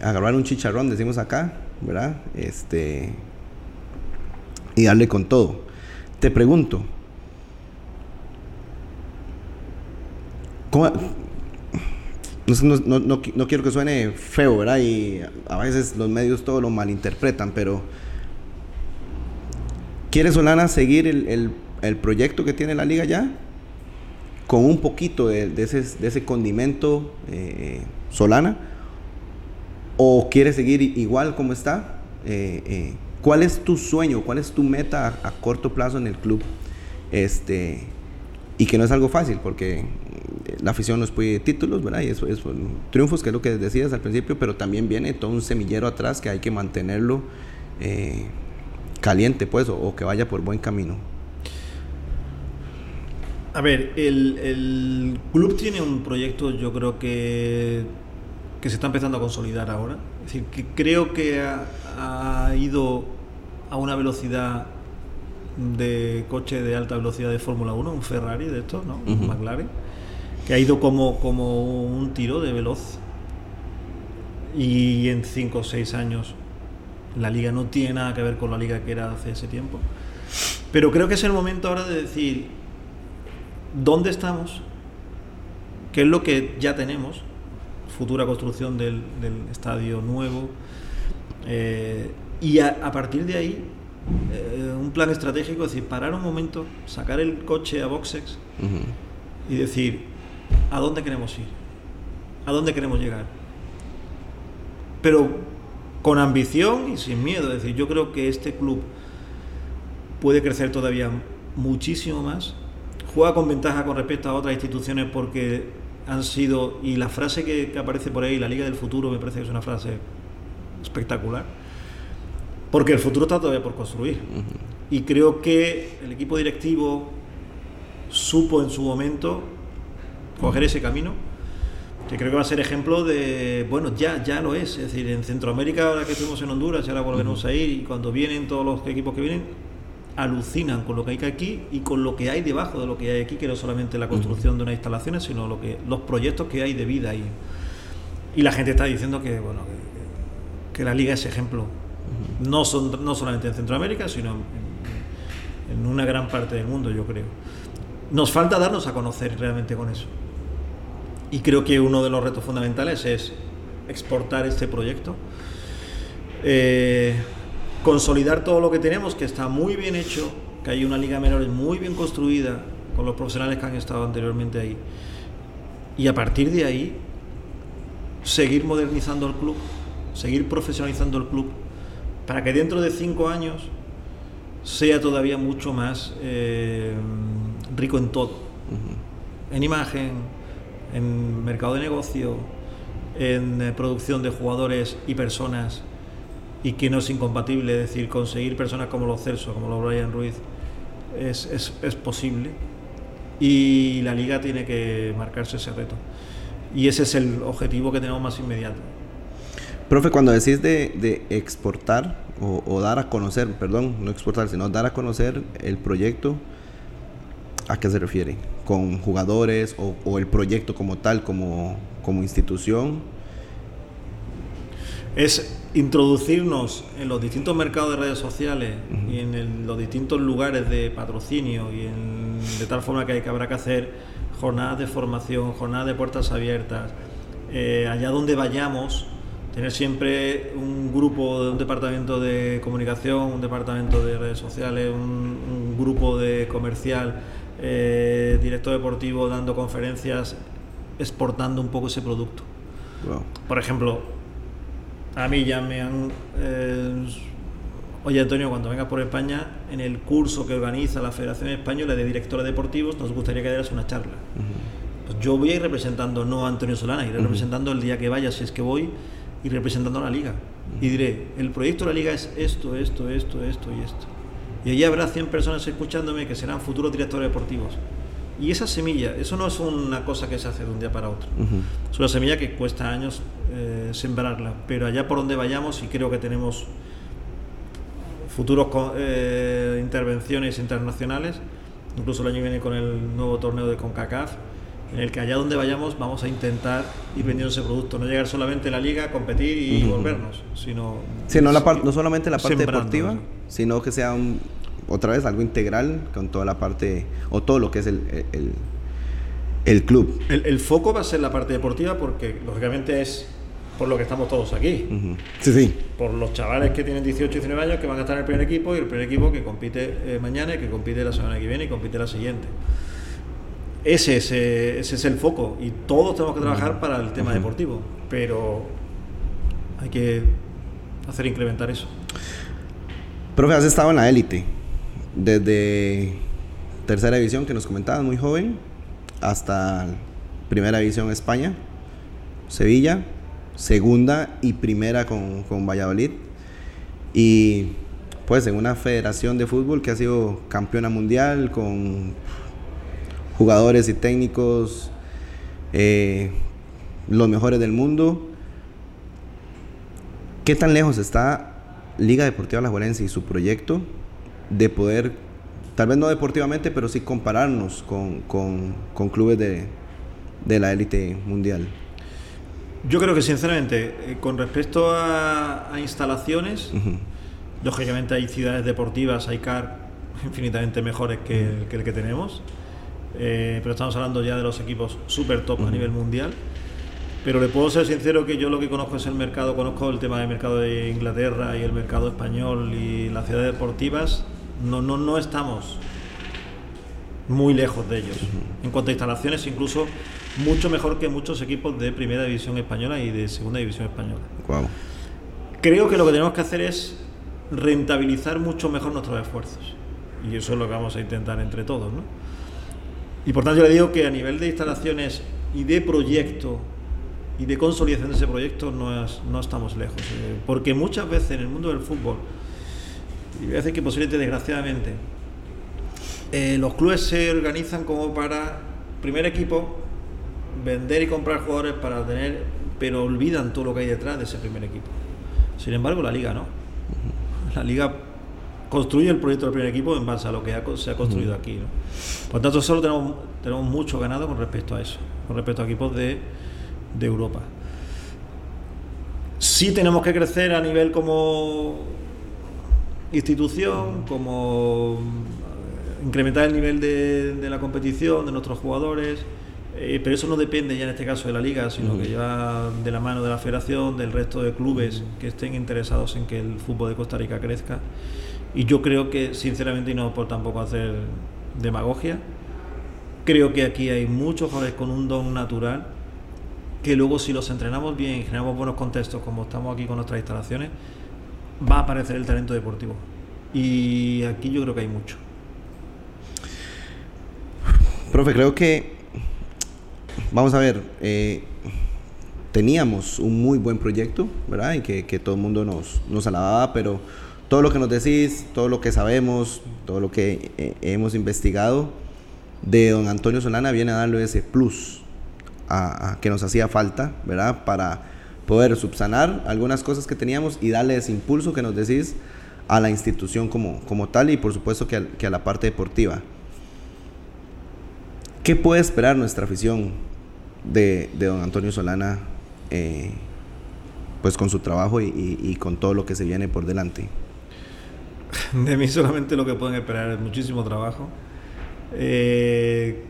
a agarrar un chicharrón, decimos acá, ¿verdad? Este, y darle con todo. Te pregunto, no, quiero que suene feo, ¿verdad? Y a veces los medios todo lo malinterpretan, pero ¿quiere Solana seguir el, proyecto que tiene la liga ya? Con un poquito de, ese, condimento eh, Solana. ¿O quiere seguir igual como está? Eh, eh, ¿Cuál es tu sueño? ¿Cuál es tu meta a, a corto plazo en el club? Este, y que no es algo fácil porque la afición nos pide títulos, ¿verdad? Y eso es triunfos, que es lo que decías al principio, pero también viene todo un semillero atrás que hay que mantenerlo eh, caliente, pues, o, que vaya por buen camino. A ver, el, club tiene un proyecto, yo creo que, que se está empezando a consolidar ahora. Es decir, que creo que ha, ido a una velocidad de coche de alta velocidad de Fórmula 1, un Ferrari de estos, ¿no? Un McLaren que ha ido como, como un tiro de veloz. Y en 5 o 6 años la liga no tiene nada que ver con la liga que era hace ese tiempo. Pero creo que es el momento ahora de decir, dónde estamos, qué es lo que ya tenemos, futura construcción del, estadio nuevo, eh, y a, partir de ahí eh, un plan estratégico, es decir, parar un momento, sacar el coche a Boxex y decir, ¿a dónde queremos ir? ¿A dónde queremos llegar? Pero con ambición y sin miedo, es decir, yo creo que este club puede crecer todavía muchísimo más, juega con ventaja con respecto a otras instituciones porque han sido, y la frase que, aparece por ahí, la Liga del Futuro, me parece que es una frase espectacular, porque el futuro está todavía por construir. Y creo que el equipo directivo supo en su momento coger ese camino, que creo que va a ser ejemplo de, bueno, ya, ya lo es, es decir, en Centroamérica, ahora que estuvimos en Honduras, y ahora volvemos a ir, y cuando vienen todos los equipos que vienen, alucinan con lo que hay aquí y con lo que hay debajo de lo que hay aquí, que no solamente la construcción de unas instalaciones, sino lo que, los proyectos que hay de vida ahí. Y la gente está diciendo que, bueno, que, la liga es ejemplo, no, son, no solamente en Centroamérica, sino en, una gran parte del mundo, yo creo. Nos falta darnos a conocer realmente con eso. Y creo que uno de los retos fundamentales es exportar este proyecto. Eh, consolidar todo lo que tenemos, que está muy bien hecho, que hay una liga menor muy bien construida, con los profesionales que han estado anteriormente ahí. Y a partir de ahí, seguir modernizando el club, seguir profesionalizando el club, para que dentro de cinco años sea todavía mucho más eh, rico en todo. En imagen, en mercado de negocio, en eh, producción de jugadores y personas y que no es incompatible, es decir, conseguir personas como los Celso, como los Brian Ruiz, es, es, es, posible y la liga tiene que marcarse ese reto. Y ese es el objetivo que tenemos más inmediato. Profe, cuando decís de, de exportar o, o, dar a conocer, perdón, no exportar, sino dar a conocer el proyecto, ¿a qué se refiere? ¿Con jugadores o, o el proyecto como tal, como, como institución? Es introducirnos en los distintos mercados de redes sociales y en los distintos lugares de patrocinio y de tal forma que, hay, que habrá que hacer jornadas de formación, jornadas de puertas abiertas, eh, allá donde vayamos, tener siempre un grupo de un departamento de comunicación, un departamento de redes sociales, un, grupo de comercial, eh, director deportivo dando conferencias, exportando un poco ese producto. Por ejemplo, a mí ya me han... Eh, oye Antonio, cuando vengas por España, en el curso que organiza la Federación Española de Directores Deportivos, nos gustaría que dieras una charla. pues yo voy a ir representando no a Antonio Solana, iré representando el día que vaya, si es que voy, y representando a la liga. Y diré, el proyecto de la liga es esto, esto, esto, esto y esto. Y allí habrá 100 personas escuchándome que serán futuros directores deportivos. Y esa semilla, eso no es una cosa que se hace de un día para otro. Es una semilla que cuesta años eh, sembrarla. Pero allá por donde vayamos, y creo que tenemos futuros eh, intervenciones internacionales, incluso el año que viene con el nuevo torneo de CONCACAF, en el que allá donde vayamos vamos a intentar ir vendiendo ese producto, no llegar solamente a la liga, competir y volvernos, sino... Sí, no, la no solamente la parte deportiva, sino que sea un, otra vez algo integral con toda la parte, o todo lo que es el, el, club. El, foco va a ser la parte deportiva porque lógicamente es por lo que estamos todos aquí. Sí, sí. Por los chavales que tienen 18 y 19 años que van a estar en el primer equipo y el primer equipo que compite eh, mañana y que compite la semana que viene y compite la siguiente. Ese es, ese es el foco y todos tenemos que trabajar para el tema deportivo, pero hay que hacer incrementar eso. Profe, has estado en la élite desde tercera división que nos comentabas, muy joven, hasta primera división España, Sevilla, segunda y primera con, con Valladolid. Y pues en una federación de fútbol que ha sido campeona mundial con jugadores y técnicos eh, los mejores del mundo. ¿Qué tan lejos está Liga Deportiva La Juelense y su proyecto de poder, tal vez no deportivamente, pero sí compararnos con, clubes de, la élite mundial. Yo creo que sinceramente, eh, con respecto a, instalaciones, lógicamente hay ciudades deportivas, hay CAR infinitamente mejores que, el que tenemos. eh, pero estamos hablando ya de los equipos super top a nivel mundial. Pero le puedo ser sincero que yo lo que conozco es el mercado, conozco el tema del mercado de Inglaterra y el mercado español y las ciudades deportivas. No, no, no estamos muy lejos de ellos. En cuanto a instalaciones, incluso mucho mejor que muchos equipos de primera división española y de segunda división española. Creo que lo que tenemos que hacer es rentabilizar mucho mejor nuestros esfuerzos. Y eso es lo que vamos a intentar entre todos. ¿no? Y por tanto yo le digo que a nivel de instalaciones y de proyecto y de consolidación de ese proyecto no, no estamos lejos. Eh, porque muchas veces en el mundo del fútbol, y voy a decir que posiblemente desgraciadamente, eh, los clubes se organizan como para, primer equipo, vender y comprar jugadores para tener, pero olvidan todo lo que hay detrás de ese primer equipo. Sin embargo, la liga no. La liga construye el proyecto del primer equipo en base a lo que se ha construido aquí. Por tanto, solo tenemos, tenemos mucho ganado con respecto a eso, con respecto a equipos de, de Europa. Sí tenemos que crecer a nivel como institución, como eh, incrementar el nivel de, de la competición, de nuestros jugadores, eh, pero eso no depende ya en este caso de la liga, sino que ya de la mano de la federación, del resto de clubes que estén interesados en que el fútbol de Costa Rica crezca. Y yo creo que, sinceramente, y no por tampoco hacer demagogia, creo que aquí hay muchos jugadores con un don natural que luego si los entrenamos bien y generamos buenos contextos, como estamos aquí con nuestras instalaciones, va a aparecer el talento deportivo. Y aquí yo creo que hay mucho. Profe, creo que vamos a ver, eh, teníamos un muy buen proyecto, ¿verdad? Y que, todo el mundo nos, nos alababa, pero todo lo que nos decís, todo lo que sabemos, todo lo que eh, hemos investigado de don Antonio Solana viene a darle ese plus a, que nos hacía falta, ¿verdad? Para poder subsanar algunas cosas que teníamos y darle ese impulso que nos decís a la institución como, como tal y por supuesto que a la parte deportiva. ¿Qué puede esperar nuestra afición de, don Antonio Solana eh, pues con su trabajo y, con todo lo que se viene por delante? De mí solamente lo que pueden esperar es muchísimo trabajo. Eh,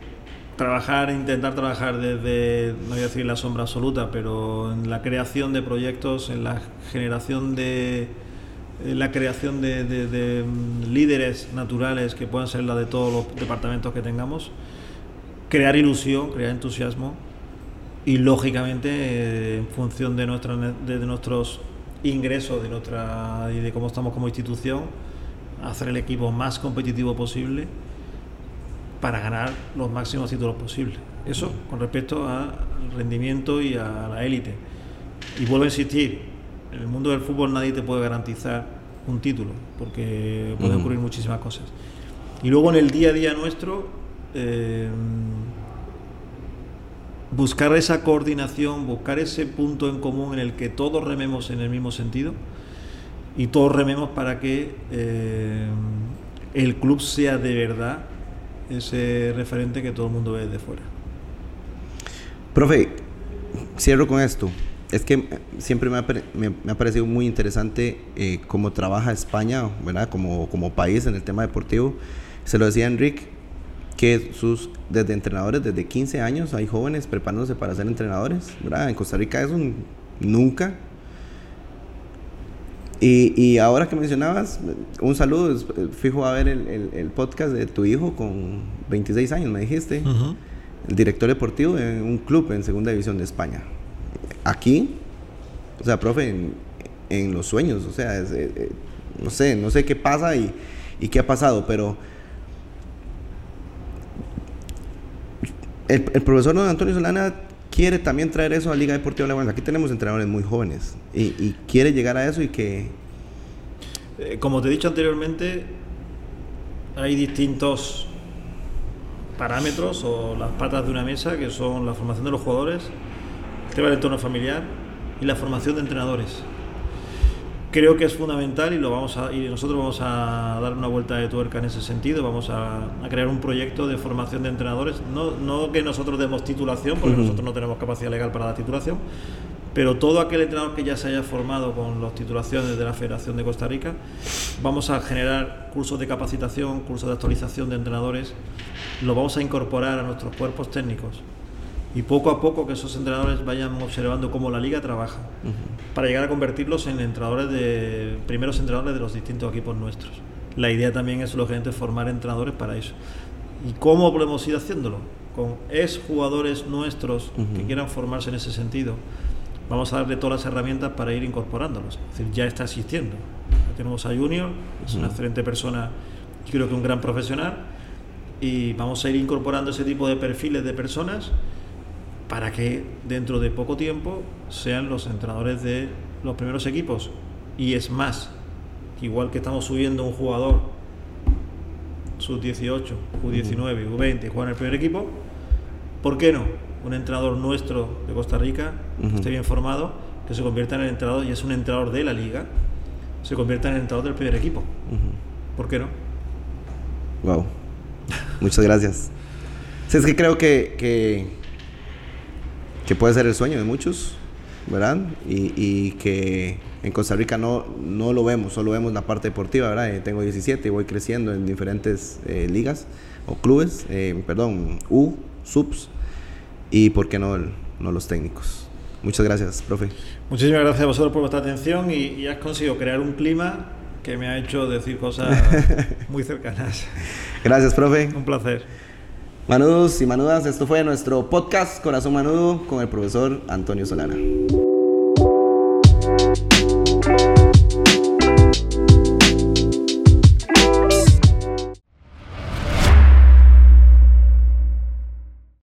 trabajar, intentar trabajar desde, no voy a decir la sombra absoluta, pero en la creación de proyectos, en la generación de, la creación de, de, líderes naturales que puedan ser la de todos los departamentos que tengamos crear ilusión, crear entusiasmo y lógicamente eh, en función de, nuestra, de, nuestros ingresos de nuestra, y de cómo estamos como institución, hacer el equipo más competitivo posible para ganar los máximos títulos posibles. Eso con respecto al rendimiento y a la élite. Y vuelvo a insistir, en el mundo del fútbol nadie te puede garantizar un título, porque pueden ocurrir muchísimas cosas. Y luego en el día a día nuestro, eh, buscar esa coordinación, buscar ese punto en común en el que todos rememos en el mismo sentido y todos rememos para que eh, el club sea de verdad ese referente que todo el mundo ve desde fuera. Profe, cierro con esto. Es que siempre me ha, parecido muy interesante eh, cómo trabaja España, ¿verdad? Como, como país en el tema deportivo. Se lo decía Enrique, que sus, desde entrenadores, desde 15 años, hay jóvenes preparándose para ser entrenadores, ¿verdad? En Costa Rica eso nunca. Y, y, ahora que mencionabas, un saludo, fijo a ver el, el, podcast de tu hijo con 26 años, me dijiste, el director deportivo de un club en segunda división de España. Aquí, o sea, profe, en, en los sueños, o sea, eh, eh, no sé, no sé qué pasa y, y qué ha pasado, pero el, profesor don Antonio Solana quiere también traer eso a Liga Deportiva La Aquí tenemos entrenadores muy jóvenes y, quiere llegar a eso y que... Eh, como te he dicho anteriormente, hay distintos parámetros o las patas de una mesa que son la formación de los jugadores, el tema del entorno familiar y la formación de entrenadores creo que es fundamental y lo vamos a y nosotros vamos a dar una vuelta de tuerca en ese sentido. Vamos a, crear un proyecto de formación de entrenadores. No, no que nosotros demos titulación porque nosotros no tenemos capacidad legal para dar titulación pero todo aquel entrenador que ya se haya formado con las titulaciones de la Federación de Costa Rica, vamos a generar cursos de capacitación, cursos de actualización de entrenadores, lo vamos a incorporar a nuestros cuerpos técnicos y poco a poco que esos entrenadores vayan observando cómo la liga trabaja para llegar a convertirlos en entrenadores de primeros entrenadores de los distintos equipos nuestros. La idea también es lógicamente formar entrenadores para eso. ¿Y cómo podemos ir haciéndolo? Con ex jugadores nuestros que quieran formarse en ese sentido vamos a darle todas las herramientas para ir incorporándolos. Es decir, ya está asistiendo. tenemos a Junior, es una excelente persona, creo que un gran profesional, y vamos a ir incorporando ese tipo de perfiles de personas para que dentro de poco tiempo sean los entrenadores de los primeros equipos. Y es más, igual que estamos subiendo un jugador sub-18, U19, U20 y juega en el primer equipo, ¿por qué no? un entrenador nuestro de Costa Rica, que esté bien formado, que se convierta en el entrenador y es un entrenador de la liga, se convierta en el entrenador del primer equipo. ¿Por qué no? Wow. Muchas gracias. es que creo que, que, que, puede ser el sueño de muchos, ¿verdad? Y, y, que en Costa Rica no, no lo vemos, solo vemos la parte deportiva, ¿verdad? Eh, tengo 17 y voy creciendo en diferentes eh, ligas o clubes, eh, perdón, U, subs y por qué no, no los técnicos. Muchas gracias, profe. Muchísimas gracias a vosotros por vuestra atención y, has conseguido crear un clima que me ha hecho decir cosas muy cercanas. Gracias, profe. Un placer. Manudos y manudas, esto fue nuestro podcast Corazón Manudo con el profesor Antonio Solana.